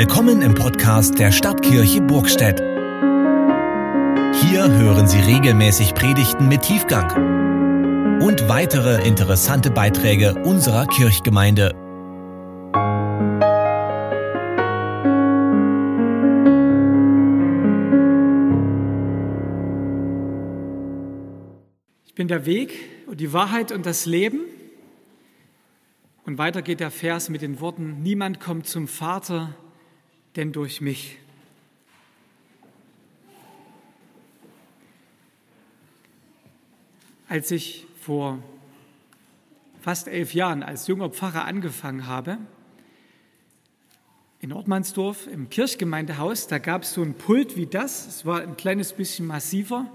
Willkommen im Podcast der Stadtkirche Burgstedt. Hier hören Sie regelmäßig Predigten mit Tiefgang und weitere interessante Beiträge unserer Kirchgemeinde. Ich bin der Weg und die Wahrheit und das Leben. Und weiter geht der Vers mit den Worten, niemand kommt zum Vater denn durch mich. Als ich vor fast elf Jahren als junger Pfarrer angefangen habe, in Ortmannsdorf im Kirchgemeindehaus, da gab es so ein Pult wie das. Es war ein kleines bisschen massiver.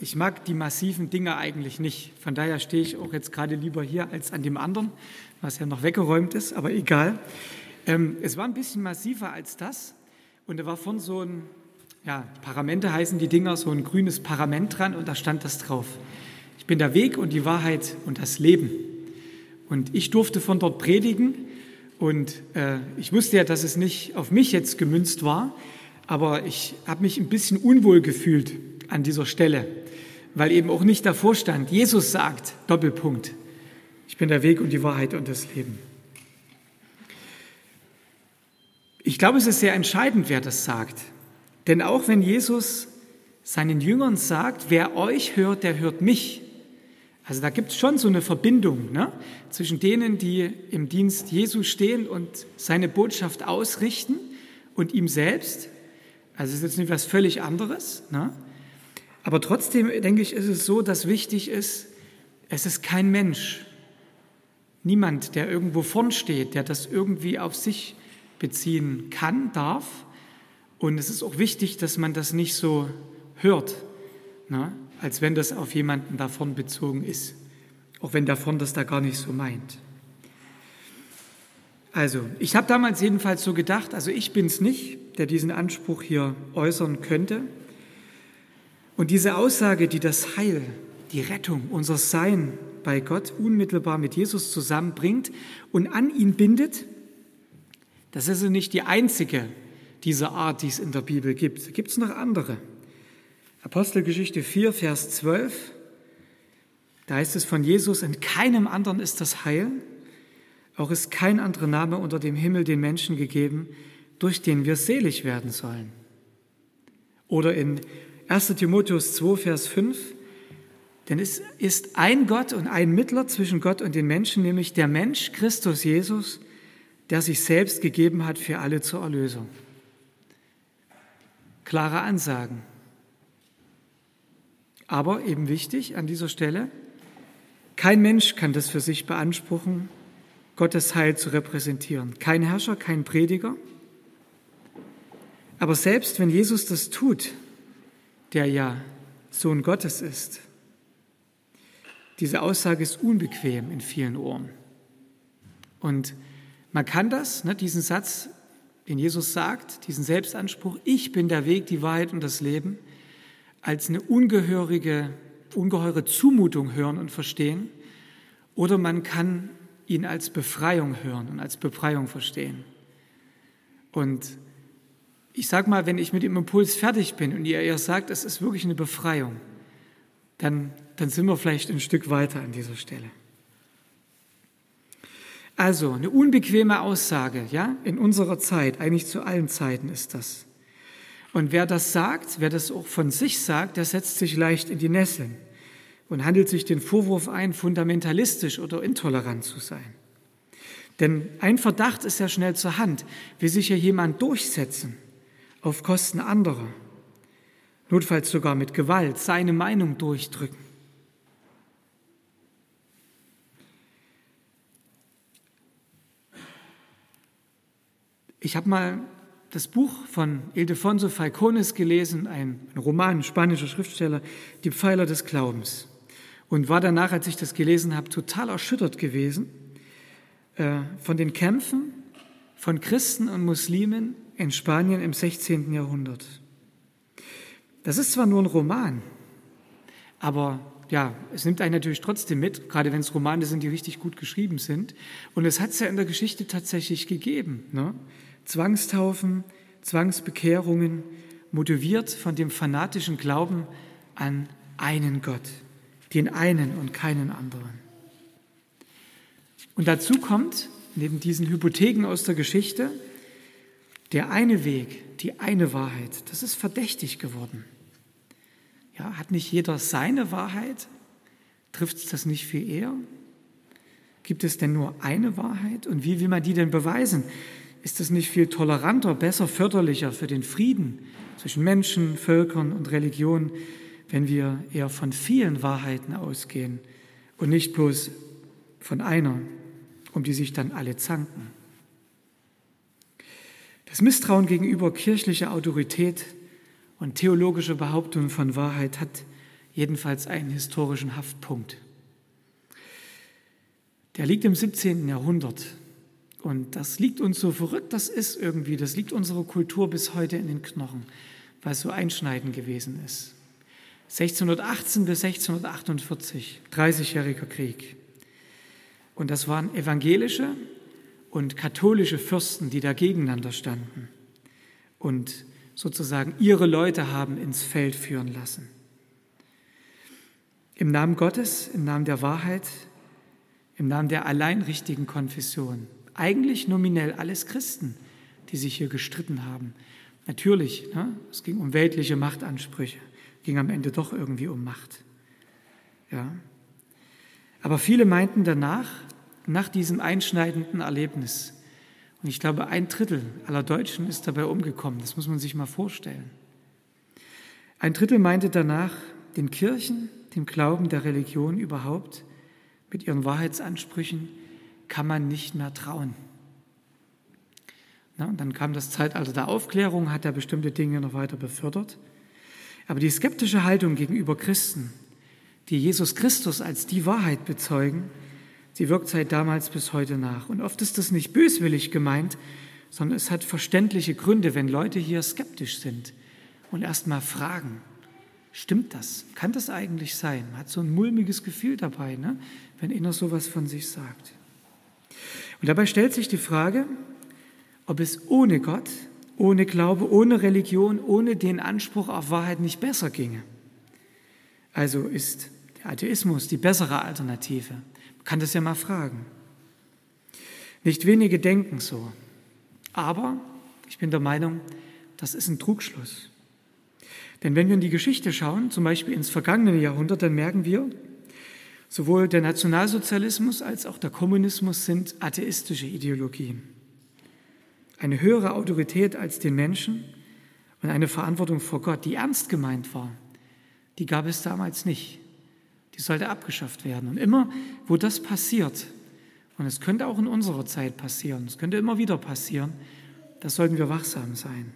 Ich mag die massiven Dinge eigentlich nicht. Von daher stehe ich auch jetzt gerade lieber hier als an dem anderen, was ja noch weggeräumt ist, aber egal. Ähm, es war ein bisschen massiver als das und da war von so ein, ja, Paramente heißen die Dinger, so ein grünes Parament dran und da stand das drauf. Ich bin der Weg und die Wahrheit und das Leben. Und ich durfte von dort predigen und äh, ich wusste ja, dass es nicht auf mich jetzt gemünzt war, aber ich habe mich ein bisschen unwohl gefühlt an dieser Stelle, weil eben auch nicht davor stand, Jesus sagt, Doppelpunkt, ich bin der Weg und die Wahrheit und das Leben. Ich glaube, es ist sehr entscheidend, wer das sagt. Denn auch wenn Jesus seinen Jüngern sagt, wer euch hört, der hört mich. Also da gibt es schon so eine Verbindung ne? zwischen denen, die im Dienst Jesu stehen und seine Botschaft ausrichten und ihm selbst. Also es ist jetzt nicht was völlig anderes. Ne? Aber trotzdem denke ich, ist es so, dass wichtig ist, es ist kein Mensch, niemand, der irgendwo vorn steht, der das irgendwie auf sich beziehen kann, darf. Und es ist auch wichtig, dass man das nicht so hört, ne? als wenn das auf jemanden davon bezogen ist, auch wenn davon das da gar nicht so meint. Also, ich habe damals jedenfalls so gedacht, also ich bin es nicht, der diesen Anspruch hier äußern könnte. Und diese Aussage, die das Heil, die Rettung, unser Sein bei Gott unmittelbar mit Jesus zusammenbringt und an ihn bindet, das ist nicht die einzige dieser Art, die es in der Bibel gibt. Da gibt es noch andere. Apostelgeschichte 4, Vers 12, da heißt es von Jesus, in keinem anderen ist das Heil, auch ist kein anderer Name unter dem Himmel den Menschen gegeben, durch den wir selig werden sollen. Oder in 1 Timotheus 2, Vers 5, denn es ist ein Gott und ein Mittler zwischen Gott und den Menschen, nämlich der Mensch Christus Jesus, der sich selbst gegeben hat für alle zur Erlösung. Klare Ansagen. Aber eben wichtig an dieser Stelle, kein Mensch kann das für sich beanspruchen, Gottes Heil zu repräsentieren. Kein Herrscher, kein Prediger. Aber selbst wenn Jesus das tut, der ja Sohn Gottes ist, diese Aussage ist unbequem in vielen Ohren. Und man kann das, ne, diesen Satz, den Jesus sagt, diesen Selbstanspruch, ich bin der Weg, die Wahrheit und das Leben, als eine ungehörige, ungeheure Zumutung hören und verstehen. Oder man kann ihn als Befreiung hören und als Befreiung verstehen. Und ich sage mal, wenn ich mit dem Impuls fertig bin und ihr eher sagt, es ist wirklich eine Befreiung, dann, dann sind wir vielleicht ein Stück weiter an dieser Stelle. Also eine unbequeme Aussage, ja, in unserer Zeit, eigentlich zu allen Zeiten ist das. Und wer das sagt, wer das auch von sich sagt, der setzt sich leicht in die Nesseln und handelt sich den Vorwurf ein, fundamentalistisch oder intolerant zu sein. Denn ein Verdacht ist ja schnell zur Hand, will sich ja jemand durchsetzen auf Kosten anderer, notfalls sogar mit Gewalt seine Meinung durchdrücken. Ich habe mal das Buch von Ildefonso Falcones gelesen, ein, Roman, ein spanischer Schriftsteller, Die Pfeiler des Glaubens. Und war danach, als ich das gelesen habe, total erschüttert gewesen äh, von den Kämpfen von Christen und Muslimen in Spanien im 16. Jahrhundert. Das ist zwar nur ein Roman, aber ja, es nimmt einen natürlich trotzdem mit, gerade wenn es Romane sind, die richtig gut geschrieben sind. Und es hat es ja in der Geschichte tatsächlich gegeben. Ne? Zwangstaufen, Zwangsbekehrungen, motiviert von dem fanatischen Glauben an einen Gott, den einen und keinen anderen. Und dazu kommt, neben diesen Hypotheken aus der Geschichte, der eine Weg, die eine Wahrheit, das ist verdächtig geworden. Ja, hat nicht jeder seine Wahrheit? Trifft es das nicht viel eher? Gibt es denn nur eine Wahrheit? Und wie will man die denn beweisen? Ist das nicht viel toleranter, besser, förderlicher für den Frieden zwischen Menschen, Völkern und Religionen, wenn wir eher von vielen Wahrheiten ausgehen und nicht bloß von einer, um die sich dann alle zanken? Das Misstrauen gegenüber kirchlicher Autorität und theologische Behauptungen von Wahrheit hat jedenfalls einen historischen Haftpunkt. Der liegt im 17. Jahrhundert. Und das liegt uns so verrückt, das ist irgendwie, das liegt unserer Kultur bis heute in den Knochen, weil es so einschneidend gewesen ist. 1618 bis 1648, 30-jähriger Krieg. Und das waren evangelische und katholische Fürsten, die da gegeneinander standen und sozusagen ihre Leute haben ins Feld führen lassen. Im Namen Gottes, im Namen der Wahrheit, im Namen der allein richtigen Konfession. Eigentlich nominell alles Christen, die sich hier gestritten haben. Natürlich, ne, es ging um weltliche Machtansprüche, ging am Ende doch irgendwie um Macht. Ja. Aber viele meinten danach, nach diesem einschneidenden Erlebnis, und ich glaube, ein Drittel aller Deutschen ist dabei umgekommen, das muss man sich mal vorstellen. Ein Drittel meinte danach, den Kirchen dem Glauben der Religion überhaupt, mit ihren Wahrheitsansprüchen, kann man nicht mehr trauen. Na, und dann kam das Zeitalter der Aufklärung, hat er bestimmte Dinge noch weiter befördert. Aber die skeptische Haltung gegenüber Christen, die Jesus Christus als die Wahrheit bezeugen, sie wirkt seit damals bis heute nach. Und oft ist das nicht böswillig gemeint, sondern es hat verständliche Gründe, wenn Leute hier skeptisch sind und erst mal fragen, Stimmt das? Kann das eigentlich sein? Man hat so ein mulmiges Gefühl dabei, ne? wenn einer sowas von sich sagt. Und dabei stellt sich die Frage, ob es ohne Gott, ohne Glaube, ohne Religion, ohne den Anspruch auf Wahrheit nicht besser ginge. Also ist der Atheismus die bessere Alternative. Man kann das ja mal fragen. Nicht wenige denken so. Aber ich bin der Meinung, das ist ein Trugschluss. Denn wenn wir in die Geschichte schauen, zum Beispiel ins vergangene Jahrhundert, dann merken wir, sowohl der Nationalsozialismus als auch der Kommunismus sind atheistische Ideologien. Eine höhere Autorität als den Menschen und eine Verantwortung vor Gott, die ernst gemeint war, die gab es damals nicht. Die sollte abgeschafft werden. Und immer, wo das passiert, und es könnte auch in unserer Zeit passieren, es könnte immer wieder passieren, da sollten wir wachsam sein.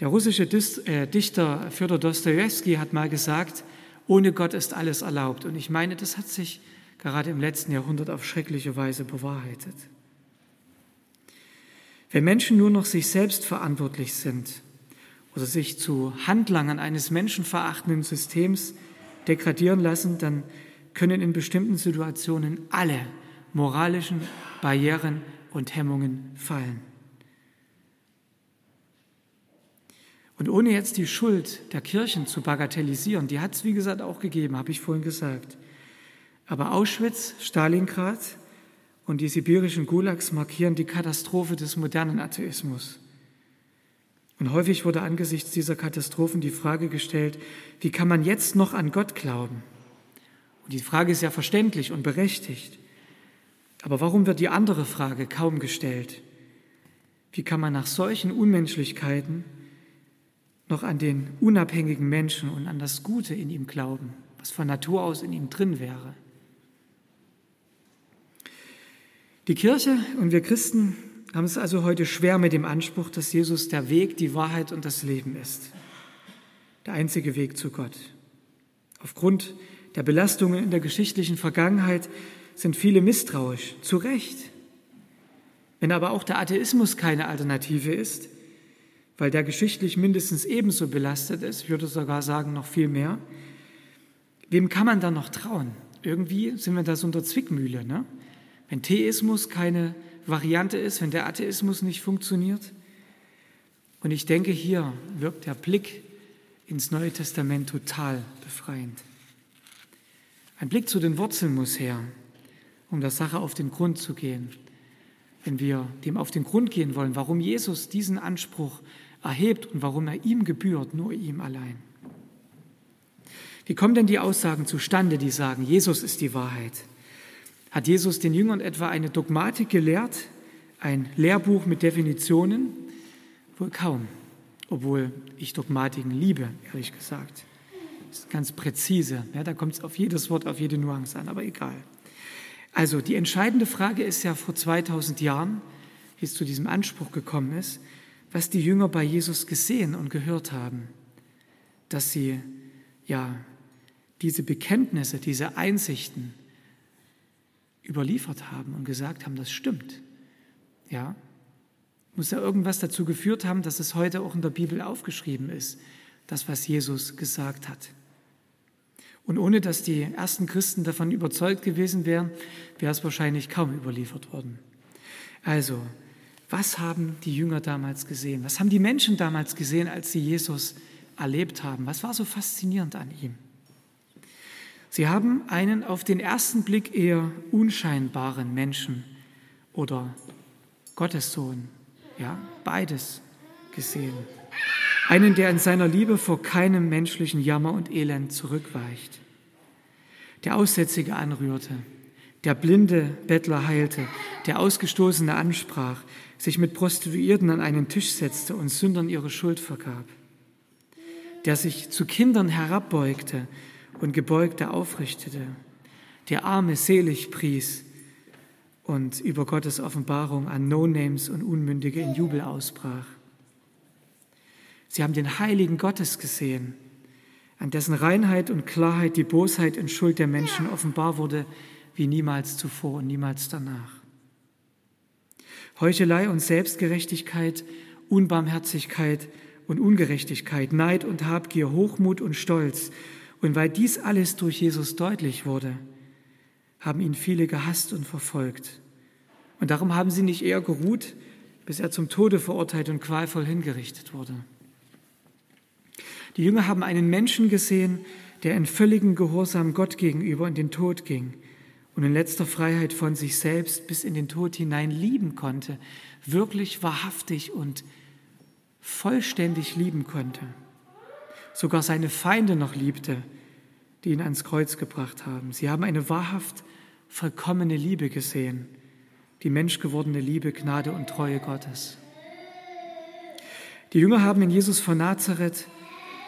Der russische äh, Dichter Fyodor Dostoevsky hat mal gesagt, ohne Gott ist alles erlaubt. Und ich meine, das hat sich gerade im letzten Jahrhundert auf schreckliche Weise bewahrheitet. Wenn Menschen nur noch sich selbst verantwortlich sind oder sich zu Handlangern eines menschenverachtenden Systems degradieren lassen, dann können in bestimmten Situationen alle moralischen Barrieren und Hemmungen fallen. Und ohne jetzt die Schuld der Kirchen zu bagatellisieren, die hat es, wie gesagt, auch gegeben, habe ich vorhin gesagt. Aber Auschwitz, Stalingrad und die sibirischen Gulags markieren die Katastrophe des modernen Atheismus. Und häufig wurde angesichts dieser Katastrophen die Frage gestellt, wie kann man jetzt noch an Gott glauben? Und die Frage ist ja verständlich und berechtigt. Aber warum wird die andere Frage kaum gestellt? Wie kann man nach solchen Unmenschlichkeiten noch an den unabhängigen Menschen und an das Gute in ihm glauben, was von Natur aus in ihm drin wäre. Die Kirche und wir Christen haben es also heute schwer mit dem Anspruch, dass Jesus der Weg, die Wahrheit und das Leben ist. Der einzige Weg zu Gott. Aufgrund der Belastungen in der geschichtlichen Vergangenheit sind viele misstrauisch, zu Recht. Wenn aber auch der Atheismus keine Alternative ist, weil der geschichtlich mindestens ebenso belastet ist, ich würde sogar sagen noch viel mehr. Wem kann man da noch trauen? Irgendwie sind wir da so unter Zwickmühle. Ne? Wenn Theismus keine Variante ist, wenn der Atheismus nicht funktioniert. Und ich denke, hier wirkt der Blick ins Neue Testament total befreiend. Ein Blick zu den Wurzeln muss her, um der Sache auf den Grund zu gehen. Wenn wir dem auf den Grund gehen wollen, warum Jesus diesen Anspruch erhebt und warum er ihm gebührt, nur ihm allein. Wie kommen denn die Aussagen zustande, die sagen, Jesus ist die Wahrheit? Hat Jesus den Jüngern etwa eine Dogmatik gelehrt, ein Lehrbuch mit Definitionen? Wohl kaum, obwohl ich Dogmatiken liebe, ehrlich gesagt. Das ist ganz präzise, ja, da kommt es auf jedes Wort, auf jede Nuance an, aber egal. Also die entscheidende Frage ist ja vor 2000 Jahren, wie es zu diesem Anspruch gekommen ist, was die Jünger bei Jesus gesehen und gehört haben, dass sie ja diese Bekenntnisse, diese Einsichten überliefert haben und gesagt haben, das stimmt. Ja, muss ja irgendwas dazu geführt haben, dass es heute auch in der Bibel aufgeschrieben ist, das, was Jesus gesagt hat. Und ohne dass die ersten Christen davon überzeugt gewesen wären, wäre es wahrscheinlich kaum überliefert worden. Also, was haben die Jünger damals gesehen? Was haben die Menschen damals gesehen, als sie Jesus erlebt haben? Was war so faszinierend an ihm? Sie haben einen auf den ersten Blick eher unscheinbaren Menschen oder Gottes Sohn, ja, beides gesehen. Einen, der in seiner Liebe vor keinem menschlichen Jammer und Elend zurückweicht, der Aussätzige anrührte, der blinde Bettler heilte, der Ausgestoßene ansprach, sich mit Prostituierten an einen Tisch setzte und Sündern ihre Schuld vergab, der sich zu Kindern herabbeugte und Gebeugte aufrichtete, der Arme selig pries und über Gottes Offenbarung an No-Names und Unmündige in Jubel ausbrach. Sie haben den Heiligen Gottes gesehen, an dessen Reinheit und Klarheit die Bosheit und Schuld der Menschen offenbar wurde wie niemals zuvor und niemals danach. Heuchelei und Selbstgerechtigkeit, Unbarmherzigkeit und Ungerechtigkeit, Neid und Habgier, Hochmut und Stolz. Und weil dies alles durch Jesus deutlich wurde, haben ihn viele gehasst und verfolgt. Und darum haben sie nicht eher geruht, bis er zum Tode verurteilt und qualvoll hingerichtet wurde. Die Jünger haben einen Menschen gesehen, der in völligem Gehorsam Gott gegenüber in den Tod ging und in letzter Freiheit von sich selbst bis in den Tod hinein lieben konnte, wirklich wahrhaftig und vollständig lieben konnte. Sogar seine Feinde noch liebte, die ihn ans Kreuz gebracht haben. Sie haben eine wahrhaft vollkommene Liebe gesehen, die menschgewordene Liebe, Gnade und Treue Gottes. Die Jünger haben in Jesus von Nazareth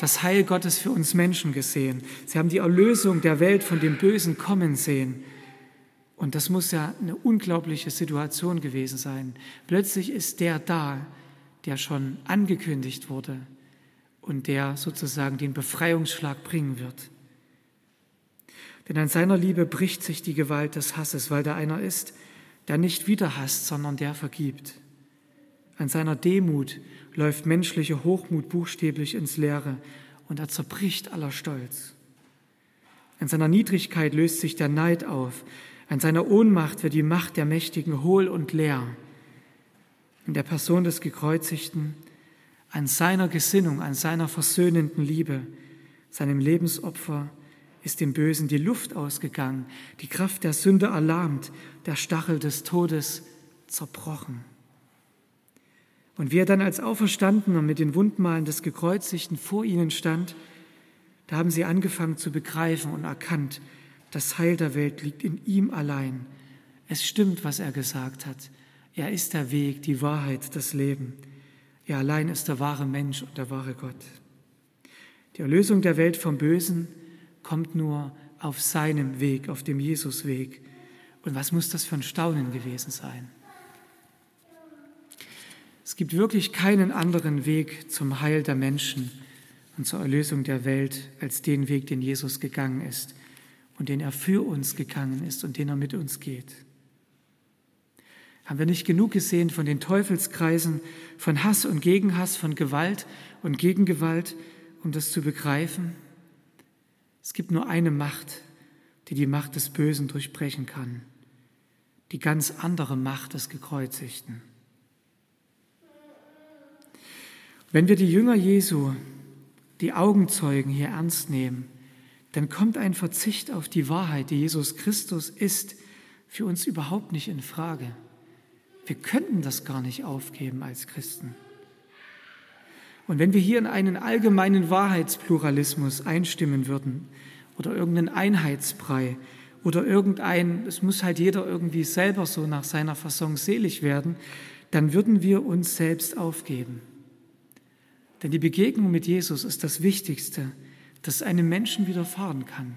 das Heil Gottes für uns Menschen gesehen. Sie haben die Erlösung der Welt von dem Bösen kommen sehen. Und das muss ja eine unglaubliche Situation gewesen sein. Plötzlich ist der da, der schon angekündigt wurde und der sozusagen den Befreiungsschlag bringen wird. Denn an seiner Liebe bricht sich die Gewalt des Hasses, weil da einer ist, der nicht wieder hasst, sondern der vergibt. An seiner Demut läuft menschliche Hochmut buchstäblich ins Leere und er zerbricht aller Stolz. An seiner Niedrigkeit löst sich der Neid auf, an seiner Ohnmacht wird die Macht der Mächtigen hohl und leer. In der Person des Gekreuzigten, an seiner Gesinnung, an seiner versöhnenden Liebe, seinem Lebensopfer ist dem Bösen die Luft ausgegangen, die Kraft der Sünde erlahmt, der Stachel des Todes zerbrochen. Und wie er dann als Auferstandener mit den Wundmalen des Gekreuzigten vor ihnen stand, da haben sie angefangen zu begreifen und erkannt, das Heil der Welt liegt in ihm allein. Es stimmt, was er gesagt hat. Er ist der Weg, die Wahrheit, das Leben. Er allein ist der wahre Mensch und der wahre Gott. Die Erlösung der Welt vom Bösen kommt nur auf seinem Weg, auf dem Jesusweg. Und was muss das für ein Staunen gewesen sein? Es gibt wirklich keinen anderen Weg zum Heil der Menschen und zur Erlösung der Welt als den Weg, den Jesus gegangen ist und den er für uns gegangen ist und den er mit uns geht. Haben wir nicht genug gesehen von den Teufelskreisen, von Hass und Gegenhass, von Gewalt und Gegengewalt, um das zu begreifen? Es gibt nur eine Macht, die die Macht des Bösen durchbrechen kann. die ganz andere Macht des Gekreuzigten. Wenn wir die Jünger Jesu, die Augenzeugen hier ernst nehmen, dann kommt ein Verzicht auf die Wahrheit, die Jesus Christus ist, für uns überhaupt nicht in Frage. Wir könnten das gar nicht aufgeben als Christen. Und wenn wir hier in einen allgemeinen Wahrheitspluralismus einstimmen würden oder irgendeinen Einheitsbrei oder irgendein, es muss halt jeder irgendwie selber so nach seiner Fassung selig werden, dann würden wir uns selbst aufgeben. Denn die Begegnung mit Jesus ist das Wichtigste, das einem Menschen widerfahren kann.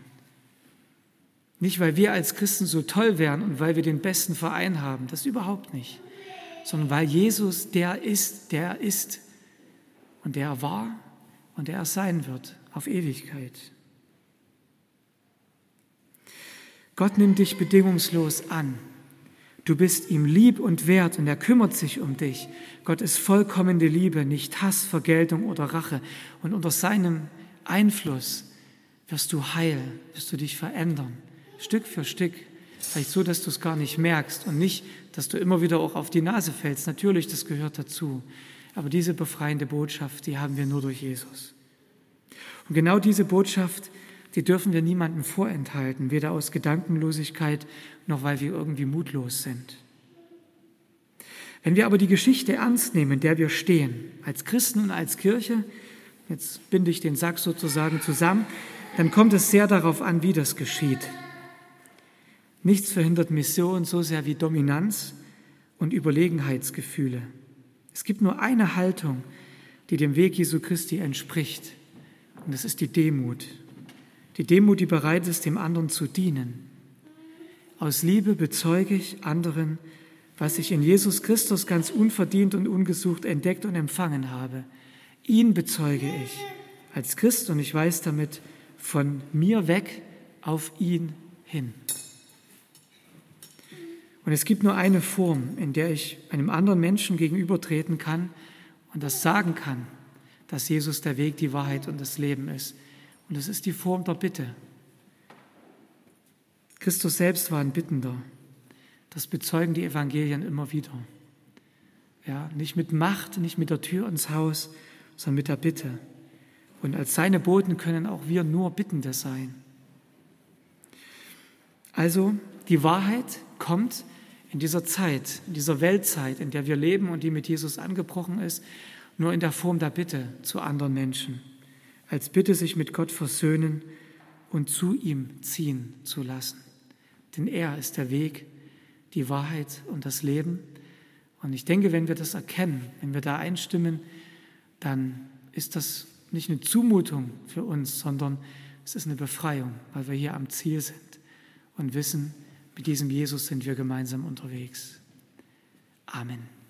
Nicht, weil wir als Christen so toll wären und weil wir den besten Verein haben, das überhaupt nicht, sondern weil Jesus der ist, der ist und der war und der sein wird auf Ewigkeit. Gott nimmt dich bedingungslos an. Du bist ihm lieb und wert und er kümmert sich um dich. Gott ist vollkommene Liebe, nicht Hass, Vergeltung oder Rache. Und unter seinem Einfluss wirst du heil, wirst du dich verändern, Stück für Stück. Vielleicht so, dass du es gar nicht merkst und nicht, dass du immer wieder auch auf die Nase fällst. Natürlich, das gehört dazu. Aber diese befreiende Botschaft, die haben wir nur durch Jesus. Und genau diese Botschaft, die dürfen wir niemandem vorenthalten, weder aus Gedankenlosigkeit noch weil wir irgendwie mutlos sind. Wenn wir aber die Geschichte ernst nehmen, in der wir stehen, als Christen und als Kirche, jetzt binde ich den Sack sozusagen zusammen, dann kommt es sehr darauf an, wie das geschieht. Nichts verhindert Mission so sehr wie Dominanz und Überlegenheitsgefühle. Es gibt nur eine Haltung, die dem Weg Jesu Christi entspricht, und das ist die Demut. Die Demut, die bereit ist, dem anderen zu dienen. Aus Liebe bezeuge ich anderen, was ich in Jesus Christus ganz unverdient und ungesucht entdeckt und empfangen habe. Ihn bezeuge ich als Christ und ich weiß damit von mir weg auf ihn hin. Und es gibt nur eine Form, in der ich einem anderen Menschen gegenübertreten kann und das sagen kann, dass Jesus der Weg, die Wahrheit und das Leben ist. Und das ist die Form der Bitte. Christus selbst war ein Bittender. Das bezeugen die Evangelien immer wieder. Ja, nicht mit Macht, nicht mit der Tür ins Haus, sondern mit der Bitte. Und als seine Boten können auch wir nur Bittende sein. Also die Wahrheit kommt in dieser Zeit, in dieser Weltzeit, in der wir leben und die mit Jesus angebrochen ist, nur in der Form der Bitte zu anderen Menschen. Als Bitte, sich mit Gott versöhnen und zu ihm ziehen zu lassen. Denn er ist der Weg, die Wahrheit und das Leben. Und ich denke, wenn wir das erkennen, wenn wir da einstimmen, dann ist das nicht eine Zumutung für uns, sondern es ist eine Befreiung, weil wir hier am Ziel sind und wissen, mit diesem Jesus sind wir gemeinsam unterwegs. Amen.